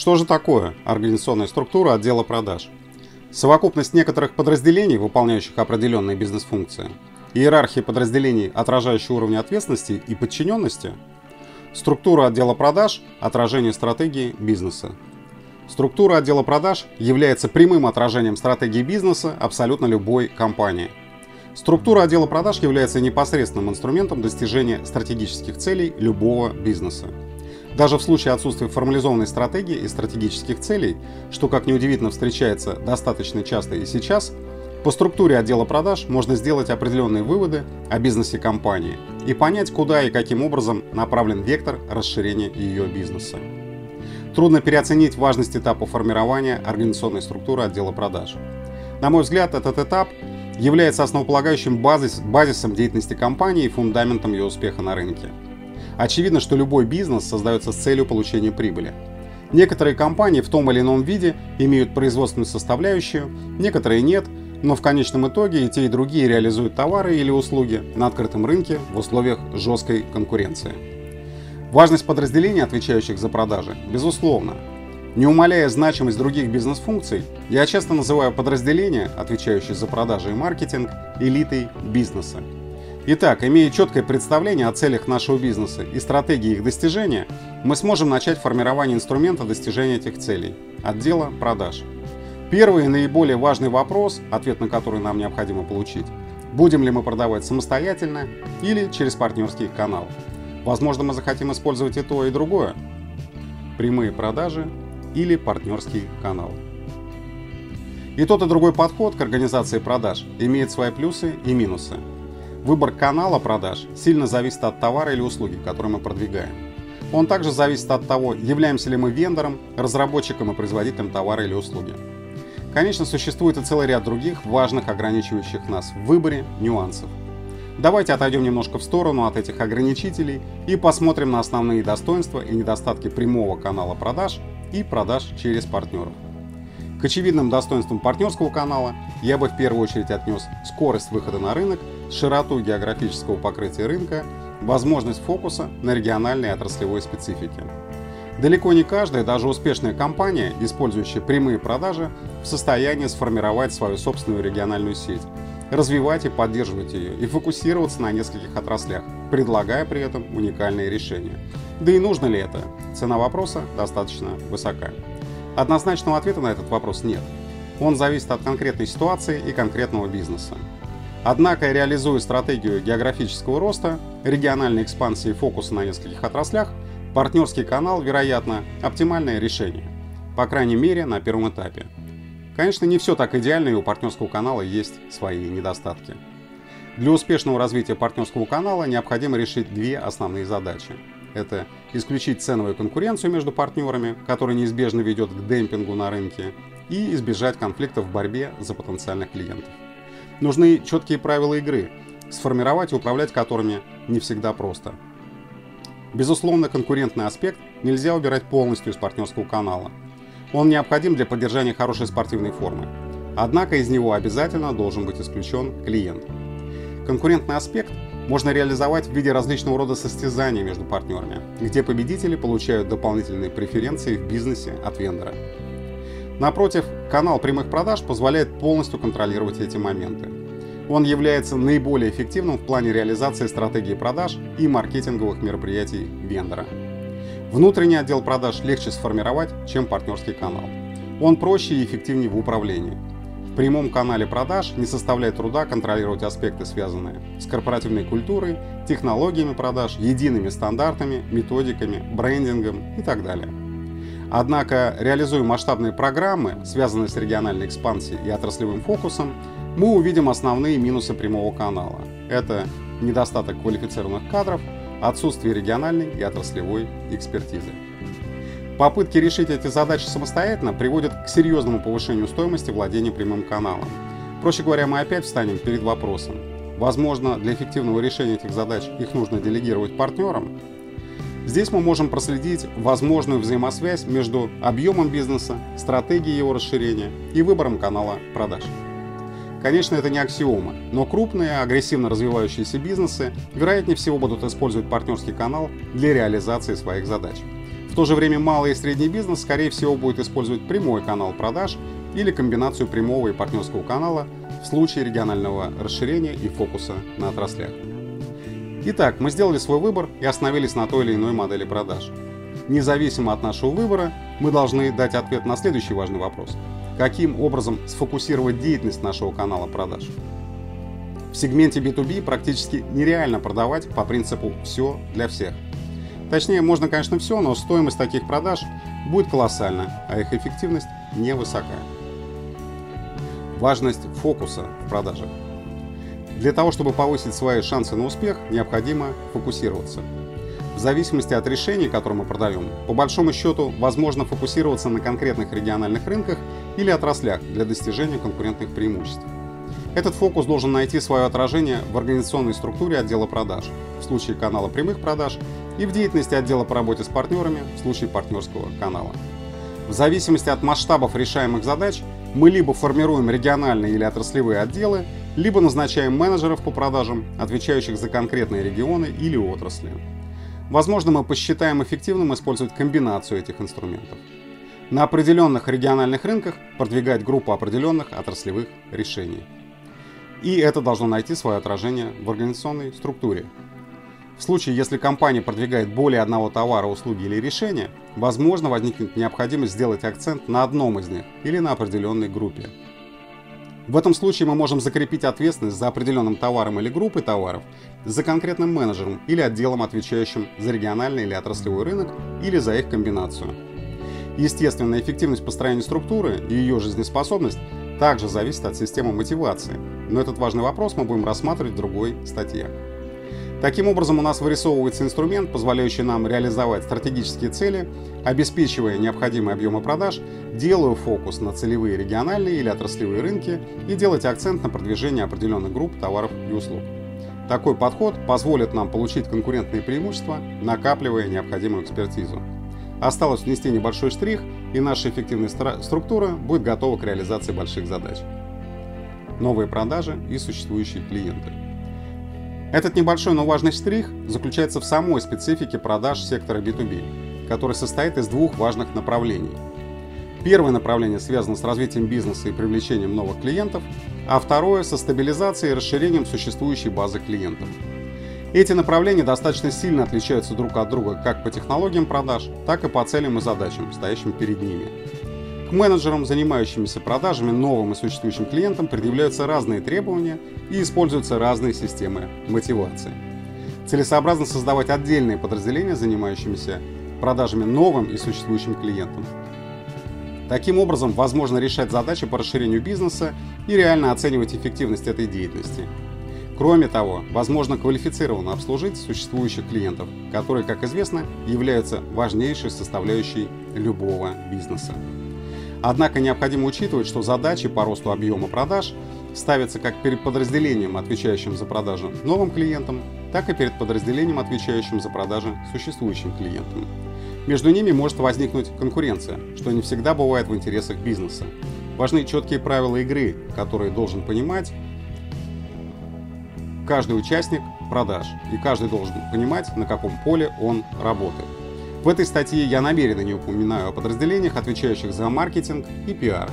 Что же такое организационная структура отдела продаж? Совокупность некоторых подразделений, выполняющих определенные бизнес-функции, иерархии подразделений, отражающие уровни ответственности и подчиненности, структура отдела продаж – отражение стратегии бизнеса. Структура отдела продаж является прямым отражением стратегии бизнеса абсолютно любой компании. Структура отдела продаж является непосредственным инструментом достижения стратегических целей любого бизнеса. Даже в случае отсутствия формализованной стратегии и стратегических целей, что, как неудивительно, встречается достаточно часто и сейчас, по структуре отдела продаж можно сделать определенные выводы о бизнесе компании и понять, куда и каким образом направлен вектор расширения ее бизнеса. Трудно переоценить важность этапа формирования организационной структуры отдела продаж. На мой взгляд, этот этап является основополагающим базис, базисом деятельности компании и фундаментом ее успеха на рынке. Очевидно, что любой бизнес создается с целью получения прибыли. Некоторые компании в том или ином виде имеют производственную составляющую, некоторые нет, но в конечном итоге и те, и другие реализуют товары или услуги на открытом рынке в условиях жесткой конкуренции. Важность подразделений, отвечающих за продажи, безусловно. Не умаляя значимость других бизнес-функций, я часто называю подразделения, отвечающие за продажи и маркетинг, элитой бизнеса. Итак, имея четкое представление о целях нашего бизнеса и стратегии их достижения, мы сможем начать формирование инструмента достижения этих целей – отдела продаж. Первый и наиболее важный вопрос, ответ на который нам необходимо получить – будем ли мы продавать самостоятельно или через партнерский канал. Возможно, мы захотим использовать и то, и другое. Прямые продажи или партнерский канал. И тот и другой подход к организации продаж имеет свои плюсы и минусы – Выбор канала продаж сильно зависит от товара или услуги, которые мы продвигаем. Он также зависит от того, являемся ли мы вендором, разработчиком и производителем товара или услуги. Конечно, существует и целый ряд других важных ограничивающих нас в выборе нюансов. Давайте отойдем немножко в сторону от этих ограничителей и посмотрим на основные достоинства и недостатки прямого канала продаж и продаж через партнеров. К очевидным достоинствам партнерского канала я бы в первую очередь отнес скорость выхода на рынок, широту географического покрытия рынка, возможность фокуса на региональной и отраслевой специфике. Далеко не каждая, даже успешная компания, использующая прямые продажи, в состоянии сформировать свою собственную региональную сеть, развивать и поддерживать ее и фокусироваться на нескольких отраслях, предлагая при этом уникальные решения. Да и нужно ли это? Цена вопроса достаточно высока. Однозначного ответа на этот вопрос нет. Он зависит от конкретной ситуации и конкретного бизнеса. Однако, реализуя стратегию географического роста, региональной экспансии и фокуса на нескольких отраслях, партнерский канал, вероятно, оптимальное решение. По крайней мере, на первом этапе. Конечно, не все так идеально, и у партнерского канала есть свои недостатки. Для успешного развития партнерского канала необходимо решить две основные задачи – это исключить ценовую конкуренцию между партнерами, которая неизбежно ведет к демпингу на рынке, и избежать конфликтов в борьбе за потенциальных клиентов. Нужны четкие правила игры, сформировать и управлять которыми не всегда просто. Безусловно, конкурентный аспект нельзя убирать полностью из партнерского канала. Он необходим для поддержания хорошей спортивной формы. Однако из него обязательно должен быть исключен клиент. Конкурентный аспект можно реализовать в виде различного рода состязаний между партнерами, где победители получают дополнительные преференции в бизнесе от вендора. Напротив, канал прямых продаж позволяет полностью контролировать эти моменты. Он является наиболее эффективным в плане реализации стратегии продаж и маркетинговых мероприятий вендора. Внутренний отдел продаж легче сформировать, чем партнерский канал. Он проще и эффективнее в управлении – в прямом канале продаж не составляет труда контролировать аспекты, связанные с корпоративной культурой, технологиями продаж, едиными стандартами, методиками, брендингом и так далее. Однако, реализуя масштабные программы, связанные с региональной экспансией и отраслевым фокусом, мы увидим основные минусы прямого канала. Это недостаток квалифицированных кадров, отсутствие региональной и отраслевой экспертизы. Попытки решить эти задачи самостоятельно приводят к серьезному повышению стоимости владения прямым каналом. Проще говоря, мы опять встанем перед вопросом. Возможно, для эффективного решения этих задач их нужно делегировать партнерам. Здесь мы можем проследить возможную взаимосвязь между объемом бизнеса, стратегией его расширения и выбором канала продаж. Конечно, это не аксиома, но крупные, агрессивно развивающиеся бизнесы, вероятнее всего, будут использовать партнерский канал для реализации своих задач. В то же время малый и средний бизнес, скорее всего, будет использовать прямой канал продаж или комбинацию прямого и партнерского канала в случае регионального расширения и фокуса на отраслях. Итак, мы сделали свой выбор и остановились на той или иной модели продаж. Независимо от нашего выбора, мы должны дать ответ на следующий важный вопрос. Каким образом сфокусировать деятельность нашего канала продаж? В сегменте B2B практически нереально продавать по принципу «все для всех». Точнее, можно, конечно, все, но стоимость таких продаж будет колоссальна, а их эффективность невысока. Важность фокуса в продажах. Для того, чтобы повысить свои шансы на успех, необходимо фокусироваться. В зависимости от решений, которые мы продаем, по большому счету возможно фокусироваться на конкретных региональных рынках или отраслях для достижения конкурентных преимуществ. Этот фокус должен найти свое отражение в организационной структуре отдела продаж, в случае канала прямых продаж, и в деятельности отдела по работе с партнерами, в случае партнерского канала. В зависимости от масштабов решаемых задач, мы либо формируем региональные или отраслевые отделы, либо назначаем менеджеров по продажам, отвечающих за конкретные регионы или отрасли. Возможно, мы посчитаем эффективным использовать комбинацию этих инструментов. На определенных региональных рынках продвигать группу определенных отраслевых решений. И это должно найти свое отражение в организационной структуре. В случае, если компания продвигает более одного товара, услуги или решения, возможно возникнет необходимость сделать акцент на одном из них или на определенной группе. В этом случае мы можем закрепить ответственность за определенным товаром или группой товаров за конкретным менеджером или отделом, отвечающим за региональный или отраслевой рынок или за их комбинацию. Естественно, эффективность построения структуры и ее жизнеспособность также зависит от системы мотивации, но этот важный вопрос мы будем рассматривать в другой статье. Таким образом, у нас вырисовывается инструмент, позволяющий нам реализовать стратегические цели, обеспечивая необходимые объемы продаж, делая фокус на целевые региональные или отраслевые рынки и делать акцент на продвижение определенных групп товаров и услуг. Такой подход позволит нам получить конкурентные преимущества, накапливая необходимую экспертизу. Осталось внести небольшой штрих, и наша эффективная структура будет готова к реализации больших задач. Новые продажи и существующие клиенты. Этот небольшой, но важный штрих заключается в самой специфике продаж сектора B2B, который состоит из двух важных направлений. Первое направление связано с развитием бизнеса и привлечением новых клиентов, а второе – со стабилизацией и расширением существующей базы клиентов – эти направления достаточно сильно отличаются друг от друга как по технологиям продаж, так и по целям и задачам, стоящим перед ними. К менеджерам, занимающимся продажами новым и существующим клиентам, предъявляются разные требования и используются разные системы мотивации. Целесообразно создавать отдельные подразделения, занимающимися продажами новым и существующим клиентам. Таким образом, возможно решать задачи по расширению бизнеса и реально оценивать эффективность этой деятельности – Кроме того, возможно квалифицированно обслужить существующих клиентов, которые, как известно, являются важнейшей составляющей любого бизнеса. Однако необходимо учитывать, что задачи по росту объема продаж ставятся как перед подразделением, отвечающим за продажу новым клиентам, так и перед подразделением, отвечающим за продажи существующим клиентам. Между ними может возникнуть конкуренция, что не всегда бывает в интересах бизнеса. Важны четкие правила игры, которые должен понимать каждый участник продаж, и каждый должен понимать, на каком поле он работает. В этой статье я намеренно не упоминаю о подразделениях, отвечающих за маркетинг и пиар,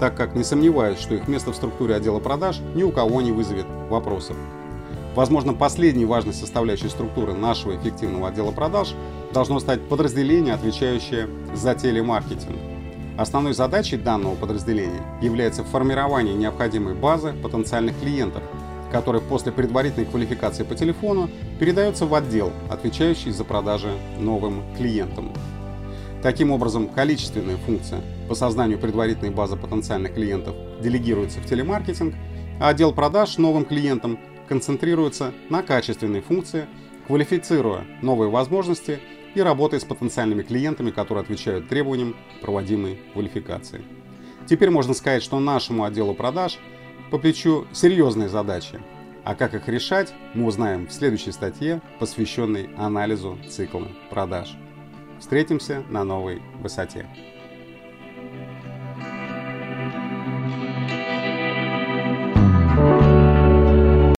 так как не сомневаюсь, что их место в структуре отдела продаж ни у кого не вызовет вопросов. Возможно, последней важной составляющей структуры нашего эффективного отдела продаж должно стать подразделение, отвечающее за телемаркетинг. Основной задачей данного подразделения является формирование необходимой базы потенциальных клиентов – который после предварительной квалификации по телефону передается в отдел, отвечающий за продажи новым клиентам. Таким образом, количественная функция по созданию предварительной базы потенциальных клиентов делегируется в телемаркетинг, а отдел продаж новым клиентам концентрируется на качественной функции, квалифицируя новые возможности и работая с потенциальными клиентами, которые отвечают требованиям проводимой квалификации. Теперь можно сказать, что нашему отделу продаж – по плечу серьезные задачи. А как их решать, мы узнаем в следующей статье, посвященной анализу цикла продаж. Встретимся на новой высоте.